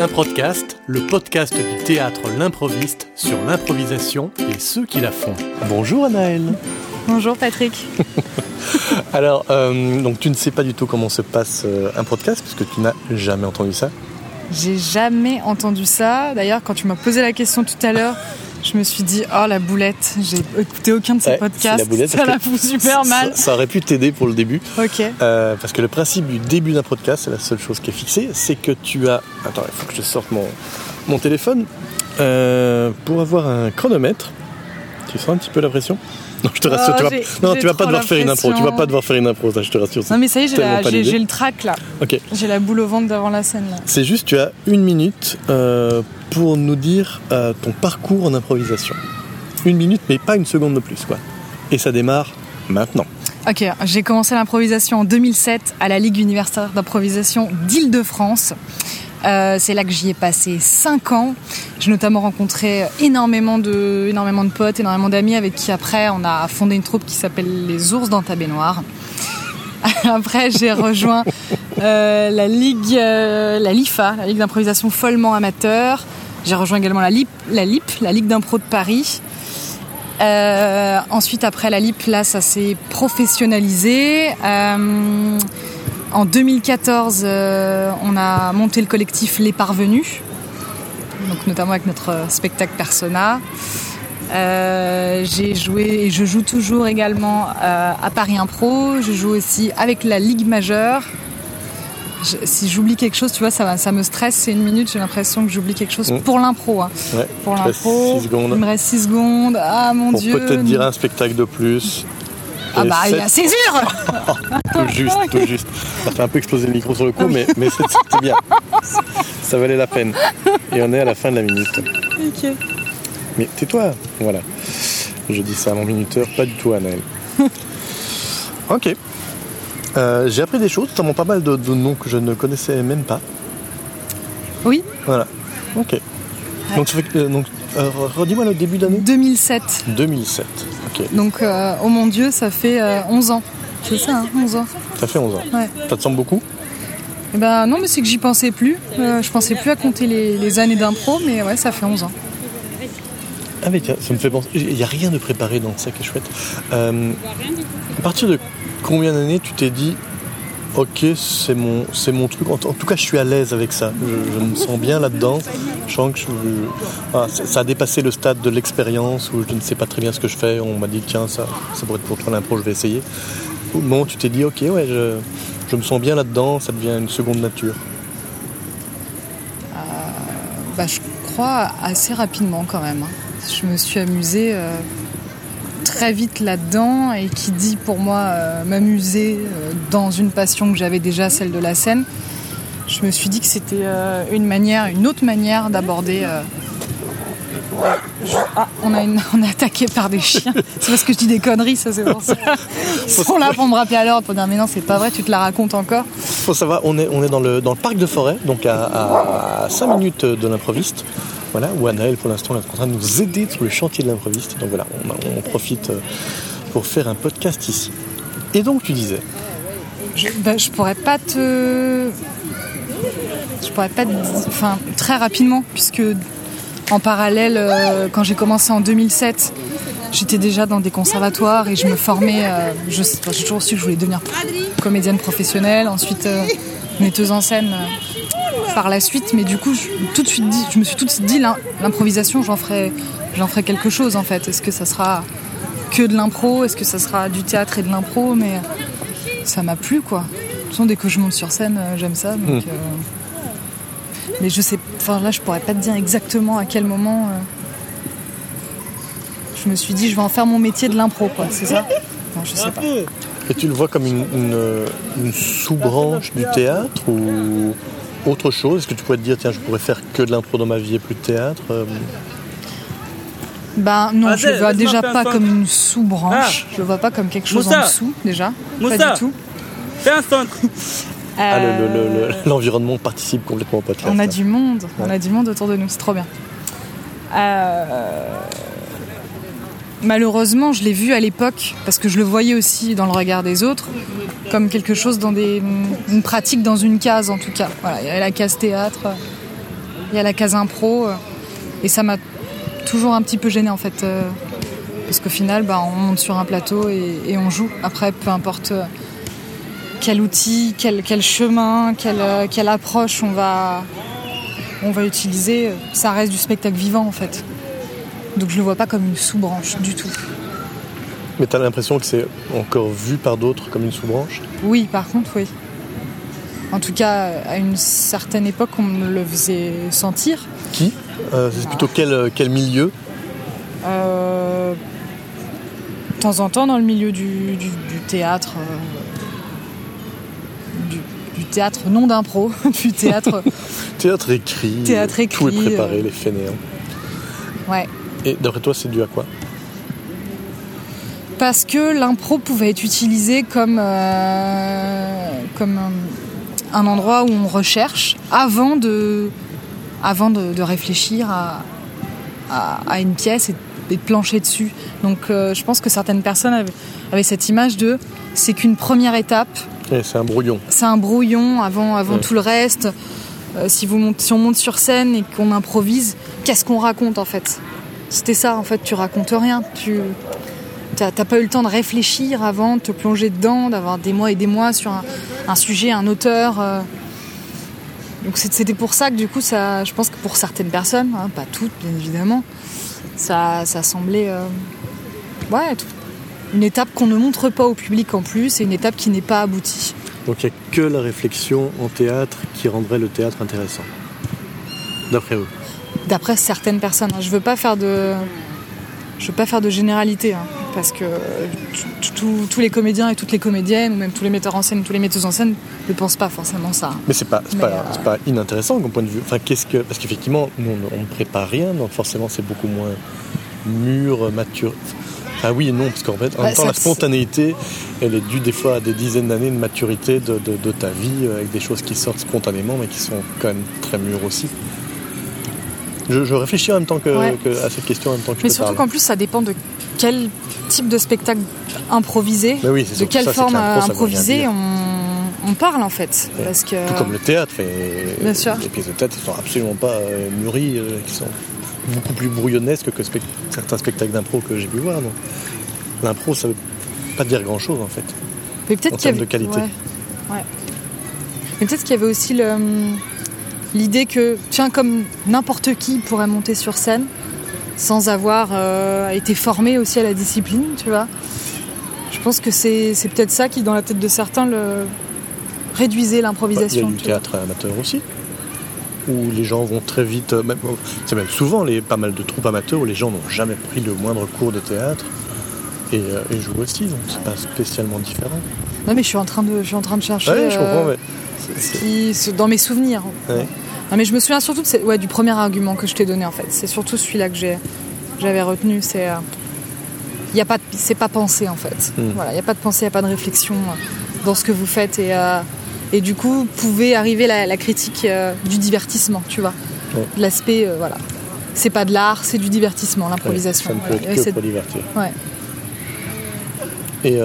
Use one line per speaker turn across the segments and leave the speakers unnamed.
Un podcast, le podcast du théâtre L'improviste sur l'improvisation et ceux qui la font. Bonjour Anaëlle.
Bonjour Patrick.
Alors, euh, donc tu ne sais pas du tout comment se passe euh, un podcast parce que tu n'as jamais entendu ça.
J'ai jamais entendu ça. D'ailleurs, quand tu m'as posé la question tout à l'heure, je me suis dit, oh la boulette, j'ai écouté aucun de ces
Ouais,
podcasts.
c'est la boulette,
ça la fout super mal.
Ça, ça aurait pu t'aider pour le début.
Ok.
Euh, parce que le principe du début d'un podcast, c'est la seule chose qui est fixée, c'est que tu as. Attends, il faut que je sorte mon, mon téléphone. Euh, pour avoir un chronomètre, tu sens un petit peu la pression Non, je te rassure,
Oh,
tu vas, non, tu vas pas devoir faire une impro. Tu vas pas devoir faire une impro, ça, je te rassure.
Non mais ça y est, j'ai le trac là.
Ok,
J'ai la boule au ventre devant la scène là.
c'est juste, tu as une minute euh, pour nous dire euh, ton parcours en improvisation. Une minute, mais pas une seconde de plus, quoi. Et ça démarre maintenant.
Ok, j'ai commencé l'improvisation en 2007 à la Ligue universitaire d'improvisation d'Île-de-France. Euh, c'est là que j'y ai passé 5 ans. J'ai notamment rencontré énormément de, énormément potes, énormément d'amis avec qui après on a fondé une troupe qui s'appelle les Ours dans ta baignoire. Après j'ai rejoint euh, la Ligue, euh, la LIFA, la Ligue d'improvisation follement amateur. J'ai rejoint également la LIP, la Ligue d'impro de Paris. Ensuite, après la LIP, là, ça s'est professionnalisé. Euh, en 2014, euh, on a monté le collectif Les Parvenus, donc notamment avec notre spectacle Persona. Euh, j'ai joué et je joue toujours également euh, à Paris Impro. Je joue aussi avec la Ligue majeure. Je- si j'oublie quelque chose, tu vois, ça, me stresse. C'est une minute, j'ai l'impression que j'oublie quelque chose
Mm.
pour l'impro. hein.
Ouais,
Pour l'impro, il me reste 6 secondes. Ah mon
Pour
dieu.
peut-être dire un spectacle de plus.
Ah bah, il y
sept-
a césure
Tout juste, tout juste. Ça fait un peu exploser le micro sur le coup, mais, mais c'était bien. Ça valait la peine. Et on est à la fin de la minute.
Ok.
Mais tais-toi, voilà. Je dis ça à mon minuteur, pas du tout à Anaël. ok. Euh, J'ai appris des choses, notamment pas mal de, de noms que je ne connaissais même pas.
Oui,
Voilà. Ok. Donc, ça fait que- euh, donc euh, redis-moi le début d'année
2007.
2007.
Donc, euh, oh mon dieu, ça fait euh, 11 ans. C'est ça, hein, 11 ans.
Ça fait 11 ans.
Ouais.
Ça te semble beaucoup
Eh ben non, mais c'est que j'y pensais plus. Euh, je pensais plus à compter les, les années d'impro, mais ouais, ça fait 11 ans.
Ah mais tiens, ça me fait penser. Il n'y a rien de préparé dans ça qui est chouette. Euh, à partir de combien d'années tu t'es dit Ok, c'est mon, c'est mon truc. En, tout cas, je suis à l'aise avec ça. Je, me sens bien là-dedans. Je sens que je, ah, ça a dépassé le stade de l'expérience où je ne sais pas très bien ce que je fais. On m'a dit tiens, ça, ça pourrait être pour toi l'impro, je vais essayer. Au moment où tu t'es dit ok, ouais, je, je me sens bien là-dedans, ça devient une seconde nature.
Bah, je crois assez rapidement quand même. hein. Je me suis amusée euh, très vite là-dedans et qui dit pour moi euh, m'amuser euh, dans une passion que j'avais déjà, celle de la scène. Je me suis dit que c'était euh, une manière, une autre manière d'aborder. Ah, on a, une- on est attaqué par des chiens. C'est parce que je dis des conneries, ça c'est pour ça. Ils sont là pour me rappeler à l'ordre pour dire mais non c'est pas vrai, tu te la racontes encore.
faut savoir, on est, on est dans, le, dans le parc de forêt, donc à, 5 minutes de l'improviste. Voilà, où Anaël, pour l'instant, est en train de nous aider sur le chantier de l'improviste. Donc voilà, on, profite euh, pour faire un podcast ici. Et donc, tu disais,
Je, bah, je pourrais pas te. Je pourrais pas te. Enfin, très rapidement, puisque en parallèle, euh, quand j'ai commencé en 2007, j'étais déjà dans des conservatoires et je me formais. euh, j'ai toujours su que je voulais devenir comédienne professionnelle, ensuite metteuse en scène par la suite. Mais du coup, je, tout de suite dit, je me suis tout de suite dit l'im- l'improvisation, j'en ferai, j'en ferai quelque chose en fait. Est-ce que ça sera que de l'impro? Est-ce que ça sera du théâtre et de l'impro? Mais ça m'a plu quoi. De toute façon, dès que je monte sur scène, euh, j'aime ça. Donc, euh, Mais je sais, enfin là, je pourrais pas te dire exactement à quel moment. euh, Je me suis dit, je vais en faire mon métier de l'impro, quoi. C'est ça? Non, je sais pas.
et tu le vois comme une, une- une sous-branche du théâtre ou autre chose Est-ce que tu pourrais te dire, tiens, je pourrais faire que de l'impro dans ma vie et plus de théâtre Euh,
Ben non,
Ah,
je le vois déjà pas comme une sous-branche.
Ah.
Je le vois pas comme quelque chose en dessous déjà.
Moussa.
Pas du tout.
Fais un centre.
ah, le- le- le-
Euh,
le- l'environnement participe complètement au podcast.
On a
là.
du monde, on a du monde autour de nous, c'est trop bien. Euh, Malheureusement, je l'ai vu à l'époque, parce que je le voyais aussi dans le regard des autres, comme quelque chose dans une pratique dans une case en tout cas. Il y avait la case théâtre. il y a la case impro. euh, et ça m'a toujours un petit peu gêné en fait. euh, parce qu'au final, bah, on monte sur un plateau et, on joue. Après, peu importe euh, quel outil, quel, chemin, quelle, approche on va, utiliser, ça reste du spectacle vivant en fait. Donc je le vois pas comme une sous-branche du tout.
Mais t'as l'impression que c'est encore vu par d'autres comme une sous-branche?
Oui, par contre, oui. En tout cas, à une certaine époque, on me le faisait sentir.
Qui? Euh, C'est plutôt quel, euh, quel milieu?
Euh, de temps en temps, dans le milieu du, du- du théâtre, euh, du, du théâtre non d'impro, du théâtre,
Théâtre écrit.
Théâtre
euh, Tout est
écrit,
préparé, les fainéants.
ouais.
Et d'après toi, c'est dû à quoi
Parce que l'impro pouvait être utilisé comme, euh, comme un, endroit où on recherche avant de, avant de, de réfléchir à, à, à une pièce et, et de plancher dessus. Donc euh, je pense que certaines personnes avaient, avaient cette image de c'est qu'une première étape,
C'est un brouillon.
c'est un brouillon avant, avant
Ouais.
tout le reste. Euh, si, vous si on monte sur scène et qu'on improvise, qu'est-ce qu'on raconte en fait? C'était ça en fait, tu racontes rien. Tu t'as pas eu le temps de réfléchir avant, de te plonger dedans, d'avoir des mois et des mois sur un, sujet, un auteur. euh. Donc c'était pour ça que du coup, ça, je pense que pour certaines personnes, hein, pas toutes bien évidemment, ça, ça semblait euh, ouais, une étape qu'on ne montre pas au public en plus et une étape qui n'est pas aboutie.
Donc il n'y a que la réflexion en théâtre qui rendrait le théâtre intéressant. D'après eux.
D'après certaines personnes. hein. Je veux pas faire de, je veux pas faire de généralité, hein, parce que t- tous les comédiens et toutes les comédiennes, ou même tous les metteurs en scène, tous les metteuses en scène, ne pensent pas forcément ça.
Mais c'est pas, c'est
Mais,
pas,
euh,
pas inintéressant comme point de vue. Enfin, qu'est-ce que, parce qu'effectivement, nous, on ne prépare rien, donc forcément, c'est beaucoup moins mûr, mature. Ah oui et non, parce qu'en fait, en
Bah,
même temps, la spontanéité, elle est due des fois à des dizaines d'années de maturité de, de- de ta vie, euh, avec des choses qui sortent spontanément, mais qui sont quand même très mûres aussi. Je, je réfléchis en même temps que,
Ouais.
que- à cette question en même temps que je
Mais surtout qu'en plus, ça dépend de quel type de spectacle improvisé,
oui,
de quelle
ça,
forme
rien
improvisée on, on parle en fait,
Ouais.
parce que
Tout comme le théâtre. et
Bien sûr.
Les pièces de théâtre ne sont absolument pas euh, mûries, euh, qui sont beaucoup plus brouillonnesques que certains spectacles d'impro que j'ai pu voir. L'impro, ça veut pas dire grand-chose en fait.
Mais peut-être
En
qu'il y
termes
avait...
de qualité.
Ouais. Ouais. Mais peut-être qu'il y avait aussi le- l'idée que, tiens, comme n'importe qui pourrait monter sur scène sans avoir euh, été formé aussi à la discipline, tu vois. Je pense que c'est c'est peut-être ça qui, dans la tête de certains, le réduisait
Bah, Il y a
l'improvisation.
du théâtre amateur aussi, où les gens vont très vite. euh, même- C'est même souvent les, pas mal de troupes amateurs où les gens n'ont jamais pris le moindre cours de théâtre et, euh, et jouent aussi, donc c'est pas spécialement différent.
Non, mais je suis en train de, je suis en train de chercher
Ouais, je
euh,
comprends, mais
ce qui- ce- dans mes souvenirs.
Ouais.
Non, mais je me souviens surtout de ouais, du premier argument que je t'ai donné en fait. C'est surtout celui-là que j'avais retenu. C'est euh, a pas, c'est pas pensé en fait.
Mm.
Voilà, il y a pas de pensée, il y a pas de réflexion euh, dans ce que vous faites et euh, et du coup pouvait arriver la, la critique euh, du divertissement, tu vois,
Ouais.
l'aspect voilà. C'est pas de l'art, c'est du divertissement,
ouais,
l'improvisation.
ça ne peut être
Il
que pour divertir.
ouais.
Et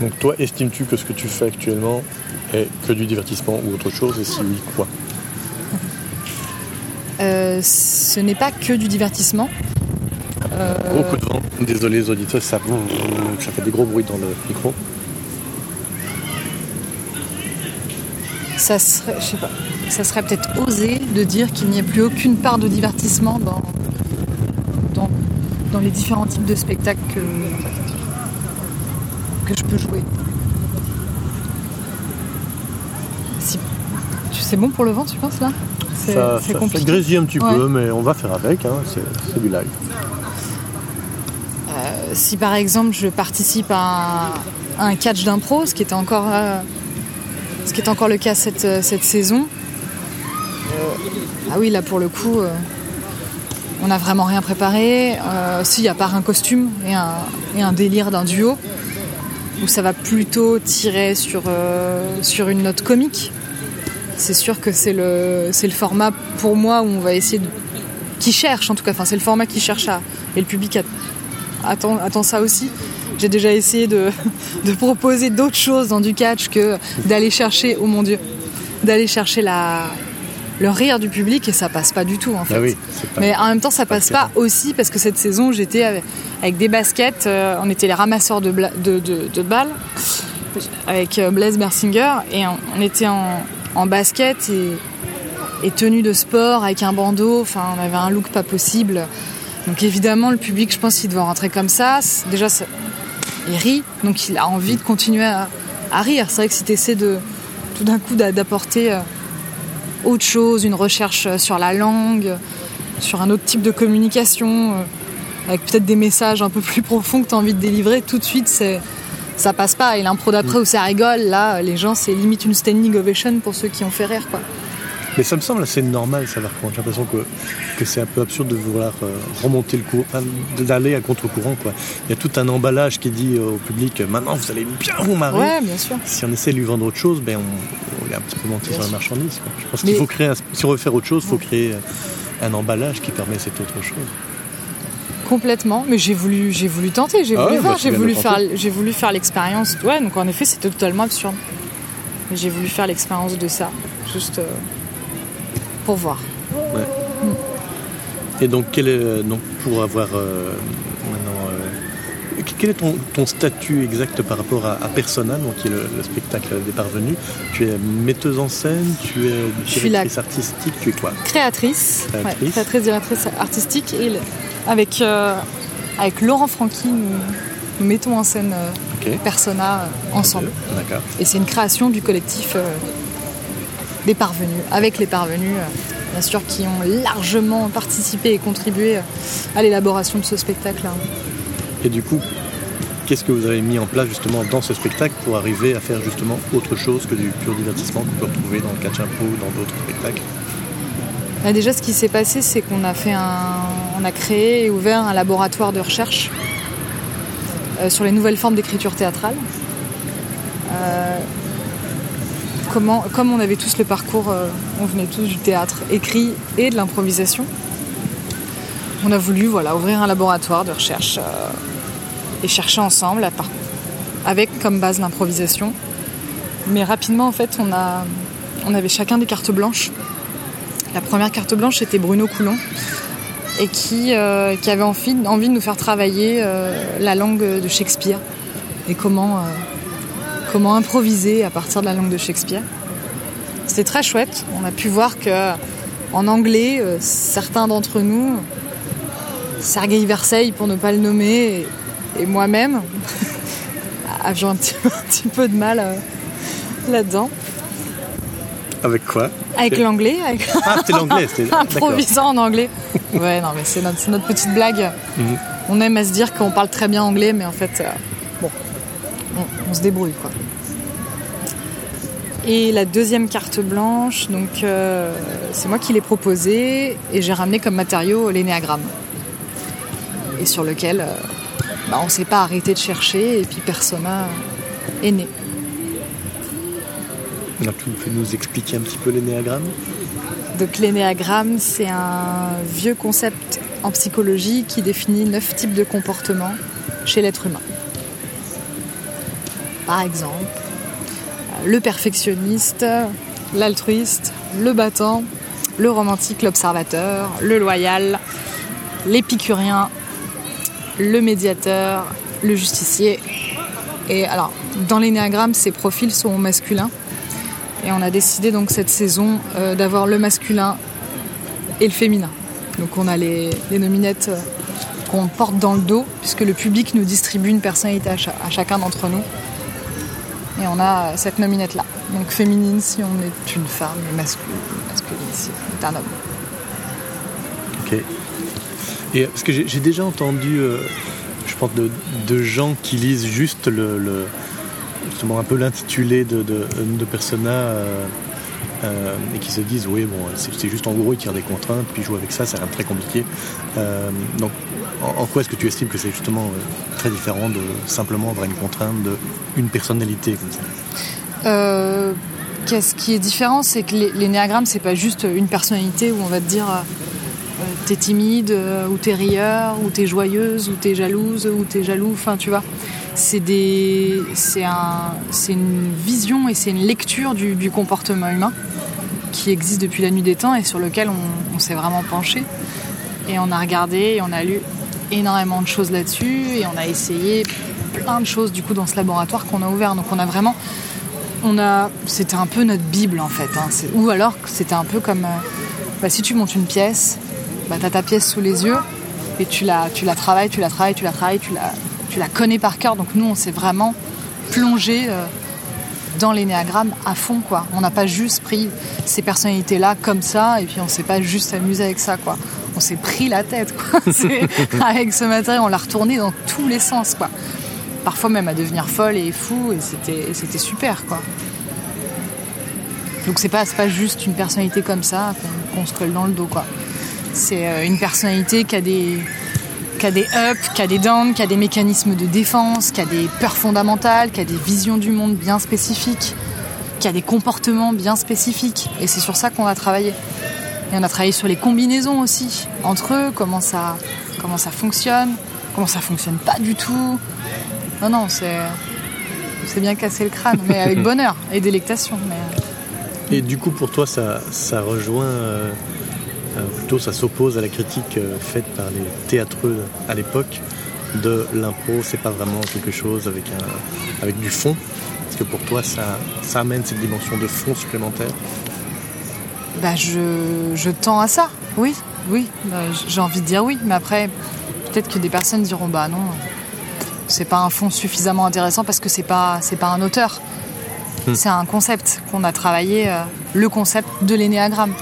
donc toi, estimes-tu que ce que tu fais actuellement est que du divertissement ou autre chose Et si oui, quoi?
Euh, ce n'est pas que du divertissement. Euh,
Beaucoup de vent. Désolé les auditeurs, ça, ça fait des gros bruits dans le micro.
ça serait, je sais pas, ça serait peut-être osé de dire qu'il n'y a plus aucune part de divertissement dans, dans, dans les différents types de spectacles que, que je peux jouer. Si, tu- c'est bon pour le vent, tu penses là?
Ça, grésille un petit
Ouais.
peu, mais on va faire avec, hein, c'est du live.
Euh, si par exemple je participe à un, à un catch d'impro, ce qui était encore, euh, ce qui est encore le cas cette, euh, cette saison, ah oui là pour le coup, euh, on n'a vraiment rien préparé. Si à part un costume et un, et un délire d'un duo, où ça va plutôt tirer sur, sur une note comique. C'est sûr que c'est le, c'est le format pour moi où on va essayer de, qui cherche en tout cas, enfin c'est le format qui cherche à, et le public attend, attend ça aussi. J'ai déjà essayé de, de proposer d'autres choses dans du catch que d'aller chercher, oh mon dieu, d'aller chercher la, le rire du public et ça passe pas du tout en fait.
Bah oui,
Mais en même temps, ça passe pas aussi parce que cette saison, j'étais avec, des baskets, euh, on était les ramasseurs de, de, de, balles avec euh, Blaise Bersinger et on, était en, en, basket et, tenue de sport avec un bandeau. Enfin, on avait un look pas possible. Donc évidemment, le public, je pense qu'il doit rentrer comme ça. Déjà, il rit, donc il a envie de continuer à, à rire. C'est vrai que si tu essaies de tout d'un coup d'apporter euh, autre chose, une recherche euh, sur la langue, sur un autre type de communication, euh, avec peut-être des messages un peu plus profonds que tu as envie de délivrer, tout de suite, c'est ça passe pas. Et l'impro d'après mm. où ça rigole, là, les gens, c'est limite une standing ovation pour ceux qui ont fait rire, quoi.
Mais ça me semble assez normal, ça, par contre. J'ai l'impression que, que c'est un peu absurde de vouloir euh, remonter le cours, d'aller à contre-courant, quoi. Il y a tout un emballage qui dit au public maintenant vous allez bien vous marrer.
Ouais, bien sûr.
Si on essaie de lui vendre autre chose, ben on, est un petit peu monté sur la marchandise. Je pense qu'il faut créer, si on veut faire autre chose, il faut créer un emballage qui permet cette autre chose.
Complètement, mais j'ai voulu, j'ai voulu tenter, j'ai ah voulu voir, bah, j'ai voulu faire, j'ai voulu faire l'expérience. Ouais, donc en effet, c'était totalement absurde. Mais j'ai voulu faire l'expérience de ça, juste. Euh, pour voir.
Et donc, quel est, euh, donc pour avoir euh, quel est ton, ton, statut exact par rapport à, Persona, donc qui est le, spectacle des parvenus? Tu es metteuse en scène, tu es directrice artistique, tu es quoi?
Créatrice, créatrice, directrice artistique, et avec avec Laurent Franqui, nous, mettons en scène Persona ensemble. Et c'est une création du collectif des parvenus, avec les parvenus, euh, bien sûr, qui ont largement participé et contribué euh, à l'élaboration de ce spectacle.
Et du coup, qu'est-ce que vous avez mis en place justement dans ce spectacle pour arriver à faire justement autre chose que du pur divertissement qu'on peut retrouver dans le catch impro ou dans d'autres spectacles?
Bah, Déjà, ce qui s'est passé, c'est qu'on a fait un, on a créé et ouvert un laboratoire de recherche euh, sur les nouvelles formes d'écriture théâtrale. Comme on avait tous le parcours, euh, on venait tous du théâtre écrit et de l'improvisation, on a voulu voilà, ouvrir un laboratoire de recherche euh, chercher ensemble, avec comme base l'improvisation. Mais rapidement, en fait, on, a, on avait chacun des cartes blanches. La première carte blanche, c'était Bruno Coulon, et qui, euh, qui avait envie, envie, de nous faire travailler la langue de Shakespeare et comment comment improviser à partir de la langue de Shakespeare. C'était très chouette. On a pu voir que en anglais, euh, certains d'entre nous, Sergei Versailles pour ne pas le nommer, et, moi-même, avions un petit, peu de mal euh, là-dedans.
Avec quoi?
Avec l'anglais.
Ah, c'était l'anglais.
Improvisant en anglais. Ouais, non, mais c'est notre, petite blague. Mhm. On aime à se dire qu'on parle très bien anglais, mais en fait, euh, bon, on, se débrouille, quoi. Et la deuxième carte blanche, donc euh, c'est moi qui l'ai proposée et j'ai ramené comme matériau l'énéagramme. Et sur lequel bah, on ne s'est pas arrêté de chercher et puis Persona est né.
tu peux nous expliquer un petit peu l'énéagramme?
Donc l'énéagramme, c'est un vieux concept en psychologie qui définit neuf types de comportements chez l'être humain. Par exemple, le perfectionniste, l'altruiste, le battant, le romantique, l'observateur, le loyal, l'épicurien, le médiateur, le justicier. Et alors, dans l'énéagramme, ces profils sont masculins. Et on a décidé donc cette saison euh, d'avoir le masculin et le féminin. Donc on a les, nominettes euh, qu'on porte dans le dos, puisque le public nous distribue une personnalité à chacun d'entre nous. Et on a cette nominette-là. Donc féminine si on est une femme, masculine, si on est un homme.
Ok. Et parce que j'ai déjà entendu, euh, je pense, de, gens qui lisent juste un peu l'intitulé de, Persona euh, euh, et qui se disent oui bon c'est juste en gros ils tirent des contraintes puis jouent avec ça, c'est rien de très compliqué. donc en, quoi est-ce que tu estimes que c'est justement euh, très différent de simplement avoir une contrainte de une personnalité comme ça?
Euh, Qu'est-ce qui est différent, c'est que l'énéagramme, c'est pas juste une personnalité où on va te dire euh, t'es timide, ou t'es rieur, ou t'es joyeuse, ou t'es jalouse, ou t'es jaloux, enfin tu vois. C'est des, c'est un, c'est une vision et c'est une lecture du, du comportement humain qui existe depuis la nuit des temps et sur lequel on, s'est vraiment penché. Et on a regardé et on a lu énormément de choses là-dessus et on a essayé plein de choses du coup dans ce laboratoire qu'on a ouvert. Donc on a vraiment, on a, c'était un peu notre bible en fait. Hein. Ou alors c'était un peu comme, euh, bah, si tu montes une pièce, bah, tu as ta pièce sous les yeux et tu la, tu la travailles, tu la travailles, tu la travailles, tu la, tu la connais par cœur. Donc nous on s'est vraiment plongé. Euh, dans l'énéagramme à fond quoi. On n'a pas juste pris ces personnalités là comme ça et puis on s'est pas juste amusé avec ça quoi. On s'est pris la tête quoi. avec ce matériel, on l'a retourné dans tous les sens quoi. Parfois même à devenir folle et fou et c'était c'était super quoi. Donc c'est pas pas juste une personnalité comme ça qu'on se colle dans le dos quoi. C'est euh, une personnalité qui a des qui a des ups, qui a des downs, qui a des mécanismes de défense, qui a des peurs fondamentales, qui a des visions du monde bien spécifiques, qui a des comportements bien spécifiques. Et c'est sur ça qu'on a travaillé. Et on a travaillé sur les combinaisons aussi, entre eux, comment ça, comment ça fonctionne, comment ça fonctionne pas du tout. Non, non, c'est, c'est bien casser le crâne, mais avec bonheur et délectation.
Et du coup, pour toi, ça, ça rejoint euh, euh, plutôt ça s'oppose à la critique euh, faite par les théâtreux à l'époque de l'impro, c'est pas vraiment quelque chose avec, un, avec du fond. Est-ce que pour toi ça, ça amène cette dimension de fond supplémentaire
bah je, je tends à ça, oui, oui. Bah, j'ai envie de dire oui, mais après, peut-être que des personnes diront bah non, c'est pas un fond suffisamment intéressant parce que c'est pas, c'est pas un auteur. Hmm. C'est un concept qu'on a travaillé, euh, le concept de l'énéagramme.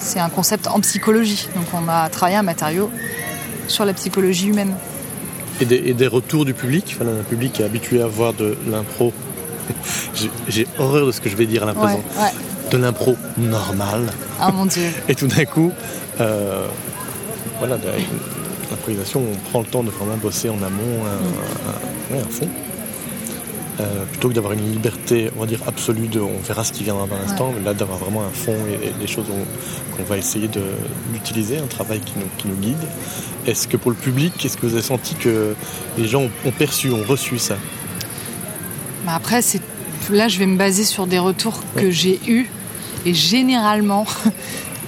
C'est un concept en psychologie. Donc on a travaillé un matériau sur la psychologie humaine.
Et des, retours du public? Enfin, Un public qui est habitué à voir de l'impro. J'ai horreur de ce que je vais dire à l'impression. De l'impro normal.
Ah mon dieu.
Et tout d'un coup, euh, voilà, l'improvisation, on prend le temps de vraiment bosser en amont, un, un fond. Euh, plutôt que d'avoir une liberté, on va dire, absolue de on verra ce qui viendra dans l'instant, mais là d'avoir vraiment un fond et, des choses qu'on va essayer d'utiliser, un travail qui nous, qui nous guide. Est-ce que pour le public, est-ce que vous avez senti que les gens ont, perçu, ont reçu ça?
Bah Après, là je vais me baser sur des retours que j'ai eus. Et généralement,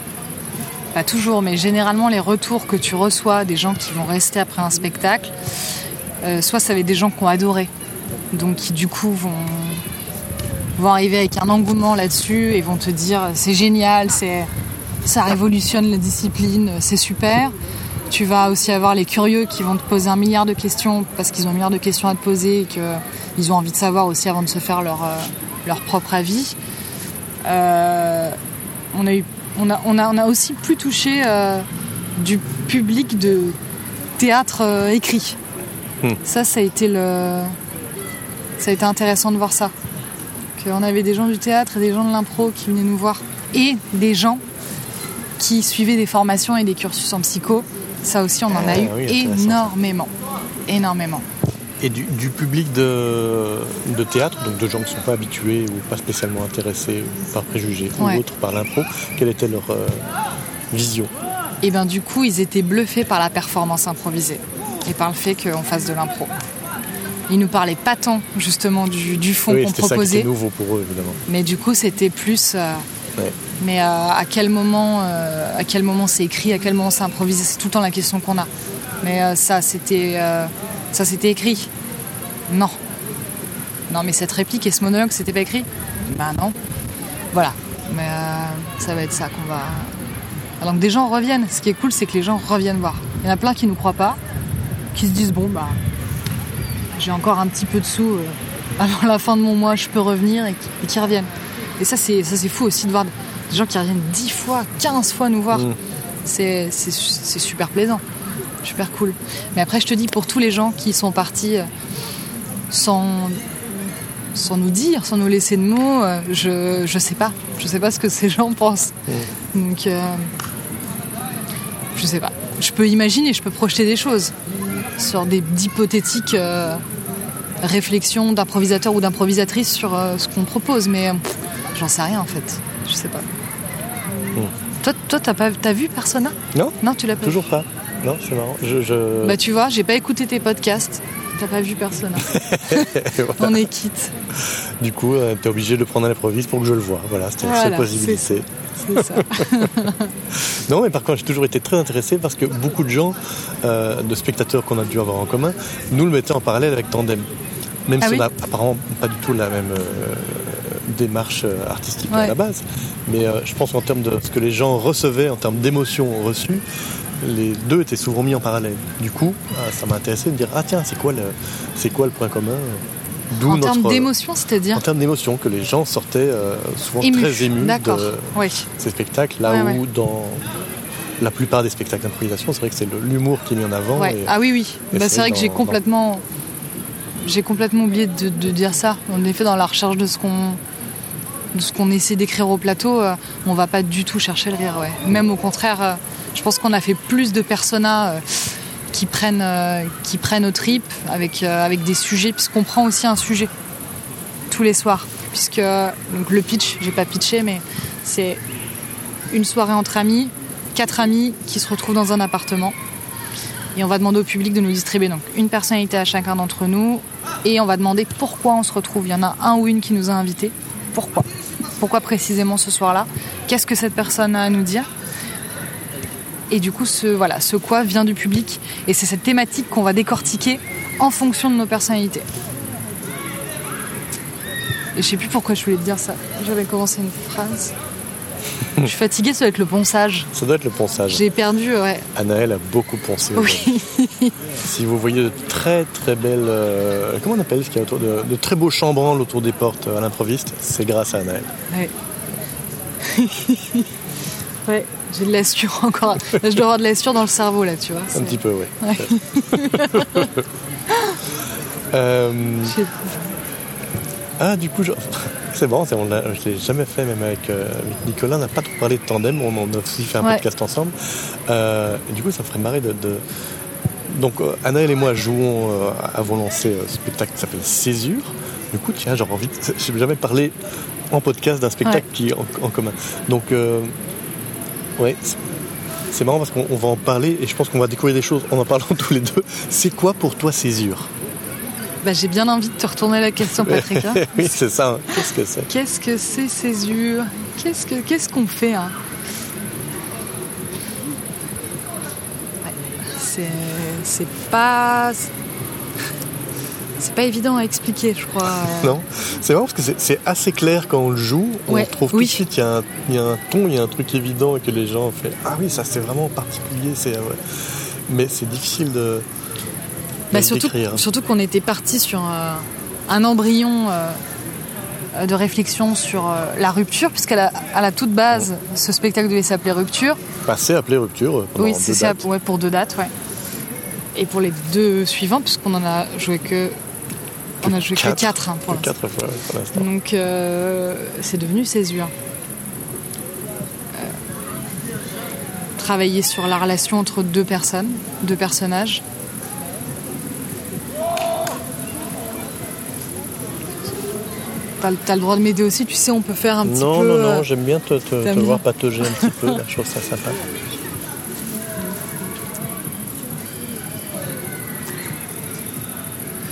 pas toujours, mais généralement les retours que tu reçois des gens qui vont rester après un spectacle, euh, soit ça va être des gens qui ont adoré donc qui du coup vont, vont arriver avec un engouement là-dessus et vont te dire c'est génial, c'est ça révolutionne la discipline, c'est super. Tu vas aussi avoir les curieux qui vont te poser un milliard de questions parce qu'ils ont un milliard de questions à te poser et qu'ils ont envie de savoir aussi avant de se faire leur, euh, leur propre avis. Euh, on, a eu, on, a, on, a, on a aussi plus touché euh, du public de théâtre écrit. Hmm. Ça, ça a été le, ça a été intéressant de voir ça. Qu'on avait des gens du théâtre et des gens de l'impro qui venaient nous voir. Et des gens qui suivaient des formations et des cursus en psycho. Ça aussi, on en a ah eu énormément. Énormément.
Et du, public de, théâtre, donc de gens qui ne sont pas habitués ou pas spécialement intéressés par préjugés ou autres par l'impro, quelle était leur euh, vision?
Et eh bien du coup, ils étaient bluffés par la performance improvisée et par le fait qu'on fasse de l'impro ils nous parlaient pas tant justement du, du fond qu'on proposait.
C'était nouveau pour eux évidemment.
Mais du coup c'était plus. Euh, mais euh, à quel moment, euh, à quel moment c'est écrit, à quel moment c'est improvisé, c'est tout le temps la question qu'on a. Mais ça c'était, ça c'était écrit. Non. Non mais cette réplique et ce monologue c'était pas écrit. Ben non. Voilà. Mais ça va être ça qu'on va. Donc des gens reviennent. Ce qui est cool c'est que les gens reviennent voir. Il y en a plein qui nous croient pas, qui se disent bon bah j'ai encore un petit peu de sous euh, avant la fin de mon mois, je peux revenir et, qui reviennent. Et ça, c'est ça c'est fou aussi de voir des gens qui reviennent 10 fois, 15 fois nous voir. Mmh. C'est super plaisant, super cool. Mais après, je te dis, pour tous les gens qui sont partis euh, sans, sans nous dire, sans nous laisser de mots, euh, je, je sais pas. Je sais pas ce que ces gens pensent. Mmh. Donc, je sais pas. Je peux imaginer, je peux projeter des choses sur des hypothétiques réflexion d'improvisateur ou d'improvisatrice sur euh, ce qu'on propose, mais j'en sais rien en fait. Je sais pas. Toi, toi, t'as pas, as vu Persona?
Non.
Non, tu l'as pas.
Toujours pas. Non, c'est marrant. Je,
Bah tu vois, j'ai pas écouté tes podcasts. T'as pas vu Persona. On est quitte.
Du coup, tu euh, t'es obligé de le prendre à l'improviste pour que je le voie. Voilà, c'était la seule possibilité.
C'est ça.
non, mais par contre, j'ai toujours été très intéressé parce que beaucoup de gens, euh, de spectateurs qu'on a dû avoir en commun, nous le mettaient en parallèle avec Tandem. Même
Ah
si
oui
on n'a apparemment pas du tout la même euh, démarche euh, artistique à la base. Mais euh, je pense qu'en termes de ce que les gens recevaient, en termes d'émotions reçues, les deux étaient souvent mis en parallèle. Du coup, ça m'a intéressé de me dire ah tiens, c'est quoi le, c'est quoi le point commun?
En termes d'émotion,
en
c'est-à-dire
termes d'émotion, que les gens sortaient euh, souvent
ému.
très émus de
Oui.
ces spectacles, là
Ouais,
où
ouais.
dans la plupart des spectacles d'improvisation, c'est vrai que c'est l'humour qui est mis en avant.
Ouais.
et-
Ah oui, oui. Bah,
c'est
vrai que j'ai
dans-
complètement, j'ai complètement oublié de, de dire ça. En effet, dans la recherche de ce qu'on, de ce qu'on essaie d'écrire au plateau, euh, on va pas du tout chercher le rire. Ouais. Même au contraire, euh, je pense qu'on a fait plus de personas euh, qui prennent, euh, qui prennent aux tripes avec euh, avec des sujets, puisqu'on prend aussi un sujet tous les soirs. Puisque donc le pitch, j'ai pas pitché, mais c'est une soirée entre amis, quatre amis qui se retrouvent dans un appartement. Et on va demander au public de nous distribuer donc une personnalité à chacun d'entre nous. Et on va demander pourquoi on se retrouve. Il y en a un ou une qui nous a invités. Pourquoi? Pourquoi précisément ce soir-là? Qu'est-ce que cette personne a à nous dire? Et du coup, ce, voilà, ce quoi vient du public. Et c'est cette thématique qu'on va décortiquer en fonction de nos personnalités. Et je sais plus pourquoi je voulais te dire ça. J'avais commencé une phrase. je suis fatiguée, ça va être le ponçage.
Ça doit être le ponçage.
J'ai perdu, ouais.
Anaël a beaucoup poncé.
Oui.
Si vous voyez de très très belles. euh, comment on appelle ce qu'il y a autour de, de très beaux chambranles autour des portes euh, à l'improviste, c'est grâce à Anaël.
Ouais. ouais, j'ai de l'assure encore. Là, je dois avoir de l'assure dans le cerveau, là, tu vois.
Un petit peu, oui.
Ouais.
Euh, ah, du coup, je- c'est bon, c'est- on je l'ai jamais fait, même avec, euh, avec Nicolas. On n'a pas trop parlé de tandem, on en a aussi fait un
Ouais.
podcast ensemble. Euh, du coup, ça me ferait marrer de. de- Donc, Anaël et moi jouons, avons lancé ce spectacle qui s'appelle Césure. Du coup, tiens, j'aurais envie. de- Je n'ai jamais parlé en podcast d'un spectacle qui est en, en commun. Donc, ouais. c'est- marrant parce qu'on on va en parler et je pense qu'on va découvrir des choses en en parlant tous les deux. C'est quoi pour toi Césure
Bah, j'ai bien envie de te retourner la question, Patrick. hein.
Oui, c'est ça. hein. Qu'est-ce que c'est?
Qu'est-ce que c'est césure Qu'est-ce que qu'est-ce qu'on fait hein? Ouais, c'est pas c'est pas évident à expliquer, je crois.
Non, c'est marrant parce que c'est- assez clair quand on le joue. On
Ouais,
trouve
oui.
tout de suite il y, a un- il y a un ton, il y a un truc évident et que les gens font Ah oui, ça c'est vraiment particulier. C'est ouais. mais c'est difficile de.
Bah,
de
surtout, qu'on était parti sur un, un embryon euh, de réflexion sur euh, la rupture, puisqu'à la, à la toute base, ce spectacle devait s'appeler Rupture.
Bah, c'est appelé rupture. euh,
oui, c'est ça,
dates.
ouais, pour deux dates, ouais. Et pour les deux suivants, puisqu'on en a joué que. On a joué que
Quatre.
hein,
Que
l'instant.
Quatre fois pour l'instant.
Donc euh, c'est devenu Césure. Euh, travailler sur la relation entre deux personnes, deux personnages. T'as le- droit de m'aider aussi, tu sais, on peut faire un petit
Non,
peu.
non,
euh,
non, j'aime bien te, te- te
t'aimes
voir patauger un petit peu. Là, je trouve ça sympa.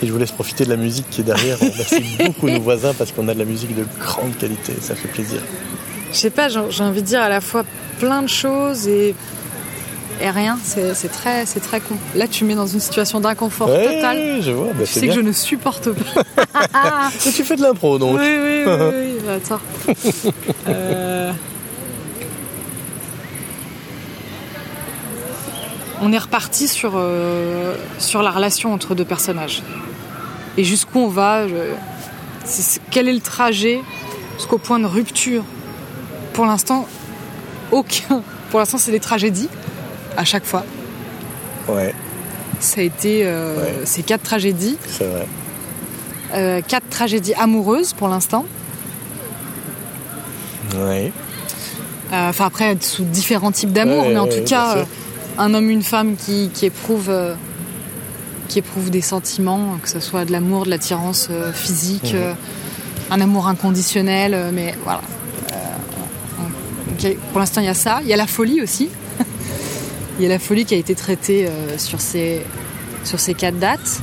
Et je vous laisse profiter de la musique qui est derrière. On remercie beaucoup nos voisins parce qu'on a de la musique de grande qualité. Ça fait plaisir.
Je sais pas, j'ai envie de dire à la fois plein de choses et, et rien. C'est très, c'est très con. Là, tu mets dans une situation d'inconfort
Ouais,
total.
je vois. Bah,
Tu
c'est
sais que je ne supporte pas.
Et tu fais de l'impro donc.
Oui, oui, oui, oui, bah, attends. Euh, On est reparti sur, euh, sur la relation entre deux personnages. Et jusqu'où on va je- Quel est le trajet jusqu'au point de rupture? Pour l'instant, aucun. Pour l'instant, c'est des tragédies, à chaque fois.
Ouais,
Ça a été euh,
Ouais.
ces quatre tragédies.
c'est vrai.
Euh, quatre tragédies amoureuses pour l'instant.
Ouais.
Euh, Enfin après sous différents types d'amour,
Ouais,
mais en tout cas un homme, une femme qui, qui éprouve qui éprouve des sentiments, que ce soit de l'amour, de l'attirance euh, physique,
Mhm.
euh, un amour inconditionnel, euh, mais voilà. Donc, pour l'instant il y a ça, il y a la folie aussi. il y a la folie qui a été traitée sur ces sur ces quatre dates.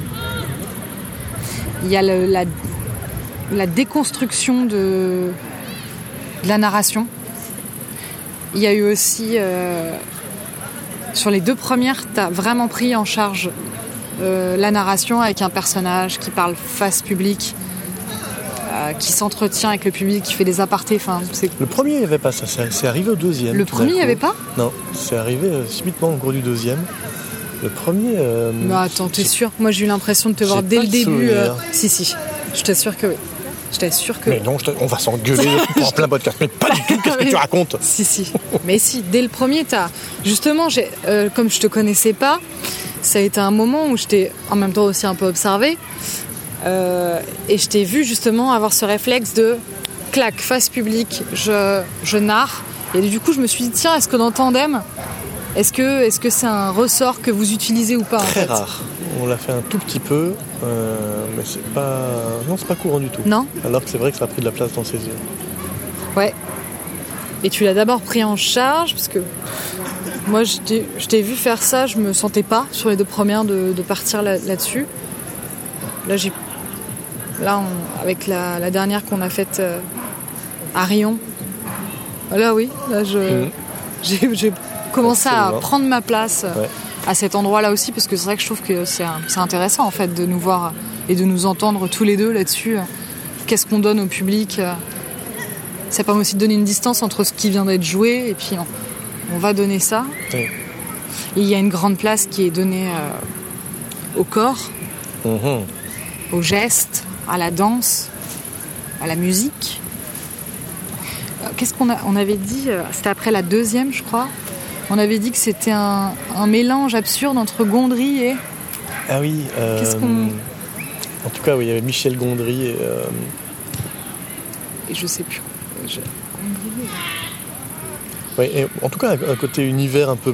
Il y a le- la la déconstruction de, de la narration il y a eu aussi. euh, sur les deux premières, tu as vraiment pris en charge euh, la narration avec un personnage qui parle face public, euh, qui s'entretient avec le public, qui fait des apartés. Enfin,
Le premier, il n'y avait pas ça. C'est arrivé au deuxième.
le premier, il n'y avait pas
Non, c'est arrivé euh, subitement au cours du deuxième. Le premier. euh,
Mais attends, t'es sûr Moi, j'ai eu l'impression de te voir dès le début. Si, si. Je t'assure que oui. Je t'assure que.
Mais non, on va s'engueuler pour en plein podcast. Mais pas du tout, qu'est-ce que tu racontes
Si, si. Mais si, dès le premier, t'as. Justement, euh, comme je te connaissais pas, ça a été un moment où je t'ai en même temps aussi un peu observé. euh, et je t'ai vu justement avoir ce réflexe de clac, face publique, je, je narre. Et du coup, je me suis dit, tiens, est-ce que dans Tandem, est-ce que c'est un ressort que vous utilisez ou pas en
Très
fait
rare. On l'a fait un tout petit peu, euh, mais c'est pas. Non, c'est pas courant du tout.
Non
Alors que c'est vrai que ça a pris de la place dans ses yeux.
Ouais. Et tu l'as d'abord pris en charge parce que moi je t'ai vu faire ça, je me sentais pas sur les deux premières de, de partir là- là-dessus. Là j'ai là on- avec la, la dernière qu'on a faite euh, à Rion. Là oui, là je
Mhm.
j'ai commencé à prendre ma place euh,
Ouais.
à cet endroit-là aussi parce que c'est vrai que je trouve que c'est intéressant en fait de nous voir et de nous entendre tous les deux là-dessus. Qu'est-ce qu'on donne au public euh, ça permet aussi de donner une distance entre ce qui vient d'être joué et puis on, on va donner ça.
Oui.
Et il y a une grande place qui est donnée euh, au corps,
Mhm.
au geste, à la danse, à la musique. Euh, Qu'est-ce qu'on a, on avait dit euh, C'était après la deuxième, je crois. On avait dit que c'était un, un mélange absurde entre Gondry et.
Ah oui. euh,
Qu'est-ce qu'on-
En tout cas, oui, il y avait Michel Gondry et. euh,
et je sais plus. Je-
ouais, et en tout cas, un, côté univers un peu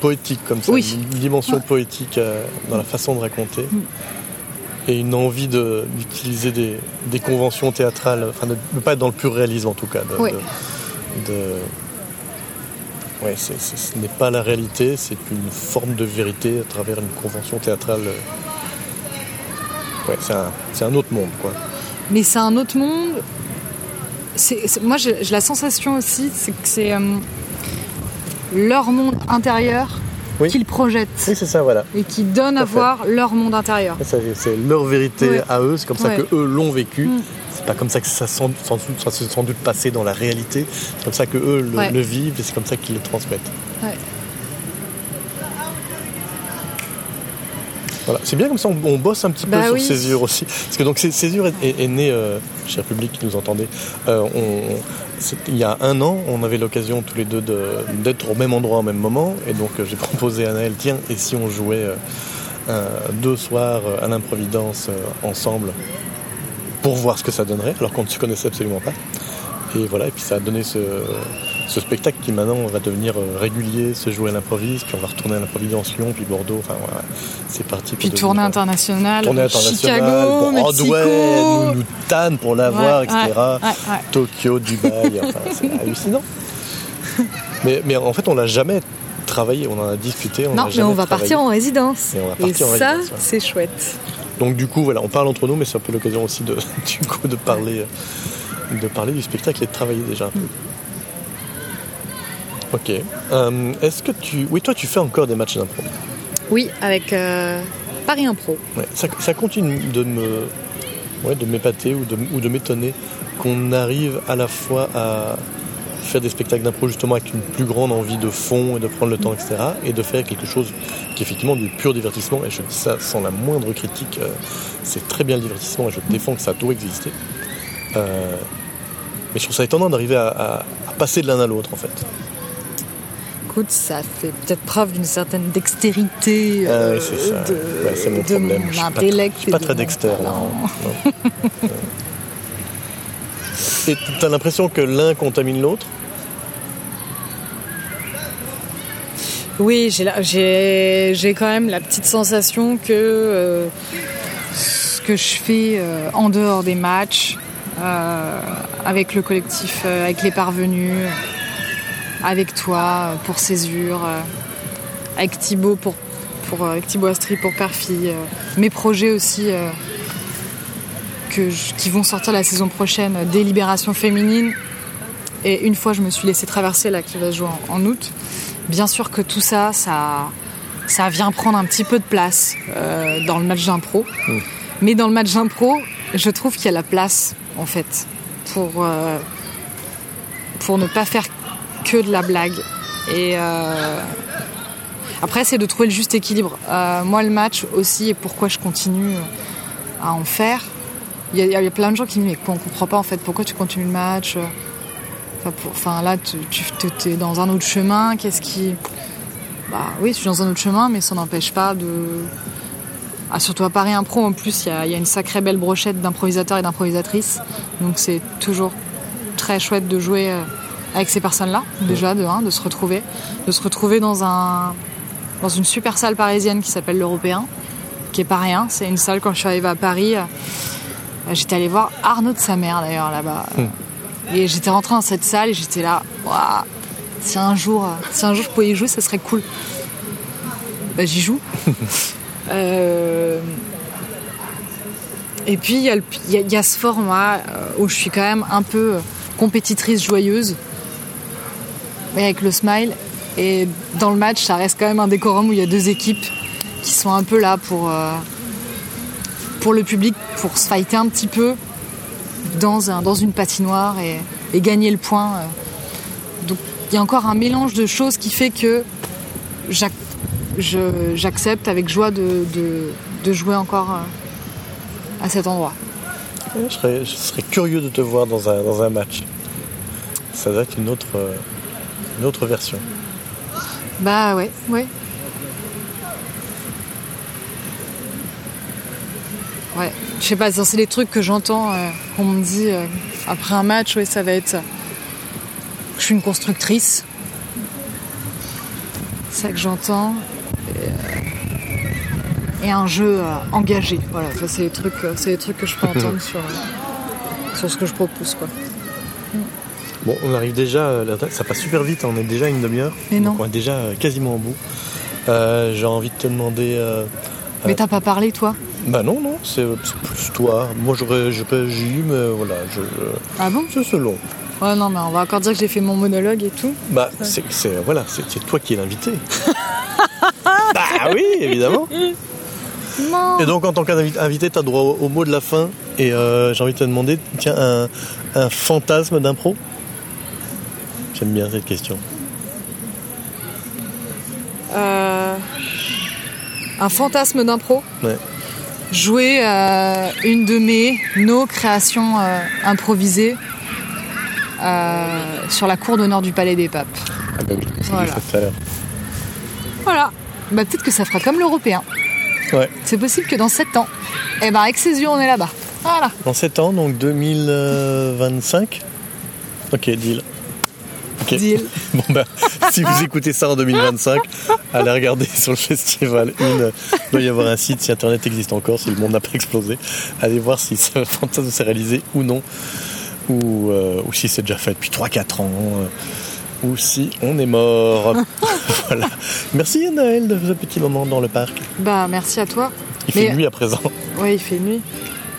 poétique comme ça.
Oui.
Une dimension
Ouais.
poétique euh, dans la façon de raconter.
Mm.
Et une envie de- d'utiliser des, des conventions théâtrales, enfin de ne pas être dans le pur réalisme en tout cas. De,
Ouais.
de- de- Ouais, c'est- c'est- ce n'est pas la réalité, c'est une forme de vérité à travers une convention théâtrale. Ouais, c'est un, c'est un autre monde, quoi.
Mais c'est un autre monde. C'est, c'est- moi, j'ai, j'ai la sensation aussi, c'est que c'est euh, leur monde intérieur
Oui.
qu'ils projettent
Oui, c'est ça, voilà.
et qui donnent
Tout à fait.
voir leur monde intérieur.
Ça, C'est leur vérité
Ouais.
à eux, c'est comme ça
Ouais.
que eux l'ont vécu.
Mm.
C'est pas comme ça que ça, sans, sans- ça s'est sans doute passé dans la réalité. C'est comme ça que eux le,
Ouais.
le vivent et c'est comme ça qu'ils le transmettent. Voilà. C'est bien comme ça, on, on bosse un petit peu
Bah
sur. Césure aussi. Parce que donc Cé- Césure est, est- est né, euh, cher public qui nous entendez, euh, on- il y a un an, on avait l'occasion tous les deux de- d'être au même endroit au même moment. Et donc euh, j'ai proposé à Naël, tiens, et si on jouait euh, deux soirs à l'improvidence ensemble pour voir ce que ça donnerait, alors qu'on ne se connaissait absolument pas. Et voilà, et puis ça a donné ce, ce spectacle qui maintenant va devenir euh, régulier, se jouer à l'improvise, puis on va retourner à l'improvise Lyon, puis Bordeaux, enfin voilà, c'est parti.
Puis
devenir,
tournée
euh,
internationale,
tournée internationale,
Chicago, Mexico.
Broadway, nous, nous pour l'avoir,
Ouais,
etc.
ouais, ouais, ouais.
Tokyo, Dubaï, enfin, c'est hallucinant. Mais, mais en fait, on l'a jamais travaillé, on en a discuté. On
Non,
l'a
mais
jamais
on va
travaillé.
partir en résidence.
Et on va partir en
ça, c'est chouette.
Donc du coup, voilà, on parle entre nous, mais c'est un peu l'occasion aussi de, du coup, de parler, euh, de parler du spectacle et de travailler déjà un peu. Ok. Euh, Est-ce que tu, oui, toi, tu fais encore des matchs d'impro
Oui, avec euh, Paris Impro.
Ouais, ça, ça continue de me, ouais, de m'épater ou de, ou de m'étonner qu'on arrive à la fois à faire des spectacles d'impro justement avec une plus grande envie de fond et de prendre le temps, etc. Et de faire quelque chose qui est effectivement du pur divertissement. Et je dis ça sans la moindre critique. euh, c'est très bien le divertissement et je défends que ça doit exister. Euh, mais je trouve ça étonnant d'arriver à, à- à passer de l'un à l'autre en fait.
Écoute, ça fait peut-être preuve d'une certaine dextérité
Ah
euh,
oui, c'est ça.
de,
c'est mon
de
problème.
mon
je suis pas,
intellect.
je suis pas
et de
très. Non. Et tu as l'impression que l'un contamine l'autre?
Oui, j'ai la- j'ai j'ai quand même la petite sensation que euh, ce que je fais euh, en dehors des matchs, euh, avec le collectif, euh, avec les parvenus, avec toi euh, pour Césure, euh, avec Thibaut pour, pour euh, avec Thibaut Astri pour Perfi, euh, mes projets aussi euh, que je- qui vont sortir la saison prochaine, euh, des libérations féminines. Et une fois, je me suis laissé traverser là, qui va se jouer en, en août. Bien sûr que tout ça, ça, ça vient prendre un petit peu de place euh, dans le match d'impro.
Mm.
Mais dans le match d'impro, je trouve qu'il y a la place, en fait, pour, euh, pour ne pas faire que de la blague. Et euh, après, c'est de trouver le juste équilibre. Euh, moi, le match aussi, et pourquoi je continue à en faire, il y, a- plein de gens qui me disent, mais on comprend pas, en fait, pourquoi tu continues le match? Enfin, là, tu, tu es dans un autre chemin, qu'est-ce qui... Bah oui, je suis dans un autre chemin, mais ça n'empêche pas de... Ah, surtout à Paris Impro, en plus, il y a, il y a une sacrée belle brochette d'improvisateurs et d'improvisatrices. Donc c'est toujours très chouette de jouer euh, avec ces personnes-là, déjà, de, de se retrouver. De se retrouver dans, un, dans une super salle parisienne qui s'appelle l'Européen, qui est pas rien. C'est une salle, quand je suis arrivée à Paris, euh, j'étais allée voir Arnaud de sa mère, d'ailleurs, là-bas. Et j'étais rentrée dans cette salle et j'étais là, waouh, si un jour, euh, si un jour je pouvais y jouer, ça serait cool. Bah, j'y joue. Euh, Et puis il y, a ce format euh, où je suis quand même un peu compétitrice joyeuse, mais avec le smile. Et dans le match, ça reste quand même un décorum où il y a deux équipes qui sont un peu là pour, euh, pour le public, pour se fighter un petit peu dans, dans une patinoire et, et gagner le point. Donc il y a encore un mélange de choses qui fait que j'accepte avec joie de, de- de jouer encore euh, à cet endroit.
Je serais, je serais curieux de te voir dans un, dans un match. Ça doit être une autre, une autre version.
Bah ouais, ouais. Ouais, je sais pas, c'est des trucs que j'entends, euh, qu'on me dit euh, après un match, ouais, ça va être. euh, Je suis une constructrice. C'est ça que j'entends. Et, euh, et un jeu euh, engagé. Voilà, ça c'est des trucs, euh, c'est des trucs que je peux entendre sur, sur ce que je propose, quoi.
Bon, on arrive déjà, ça passe super vite, on est déjà à une demi-heure.
Mais non.
Donc on est déjà quasiment au bout. Euh, J'ai envie de te demander. euh,
Mais t'as pas parlé, toi?
Bah non, non, c'est plus toi. Moi j'aurais eu, mais voilà, je,
Ah bon?
je, c'est selon.
Ouais, non, mais on va encore dire que j'ai fait mon monologue et tout.
Bah, c'est voilà, c'est toi qui es l'invité. bah oui, évidemment.
Non
Et donc, en tant qu'invité, tu as droit au, au mot de la fin. Et euh, j'ai envie de te demander, tiens, un, un fantasme d'impro? J'aime bien cette question.
Euh, un fantasme d'impro?
Ouais.
Jouer euh, une de mes, nos créations euh, improvisées euh, sur la cour d'honneur du Palais des Papes.
Ah bah oui, c'est
Voilà.
dit ça tout à l'heure.
Voilà. Bah, peut-être que ça fera comme l'Européen.
Ouais.
C'est possible que dans 7 ans, eh ben, avec ses yeux, on est là-bas. Voilà.
Dans 7 ans, donc 2025 Ok, deal.
Deal.
Bon bah, si vous écoutez ça en 2025, allez regarder sur le festival. Une, il doit y avoir un site si Internet existe encore, si le monde n'a pas explosé. Allez voir si ce fantasme s'est réalisé ou non, ou, euh, ou si c'est déjà fait depuis 3-4 ans, euh, ou si on est mort. voilà. Merci Naël de ce petit moment dans le parc.
Bah, merci à toi.
Il fait nuit à présent.
Ouais, il fait nuit.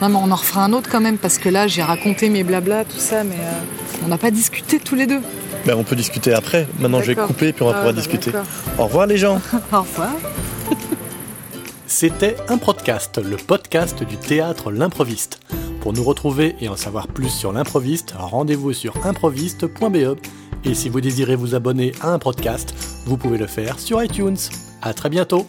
Non, mais on en refera un autre quand même, parce que là, j'ai raconté mes blabla, tout ça, mais euh, on n'a pas discuté tous les deux.
Ben, on peut discuter après. Maintenant, je vais couper puis on va
Ah,
pouvoir discuter. Au revoir les gens.
Au revoir.
C'était un podcast, le podcast du théâtre L'improviste. Pour nous retrouver et en savoir plus sur l'improviste, rendez-vous sur improviste.be. Et si vous désirez vous abonner à un podcast, vous pouvez le faire sur iTunes. À très bientôt.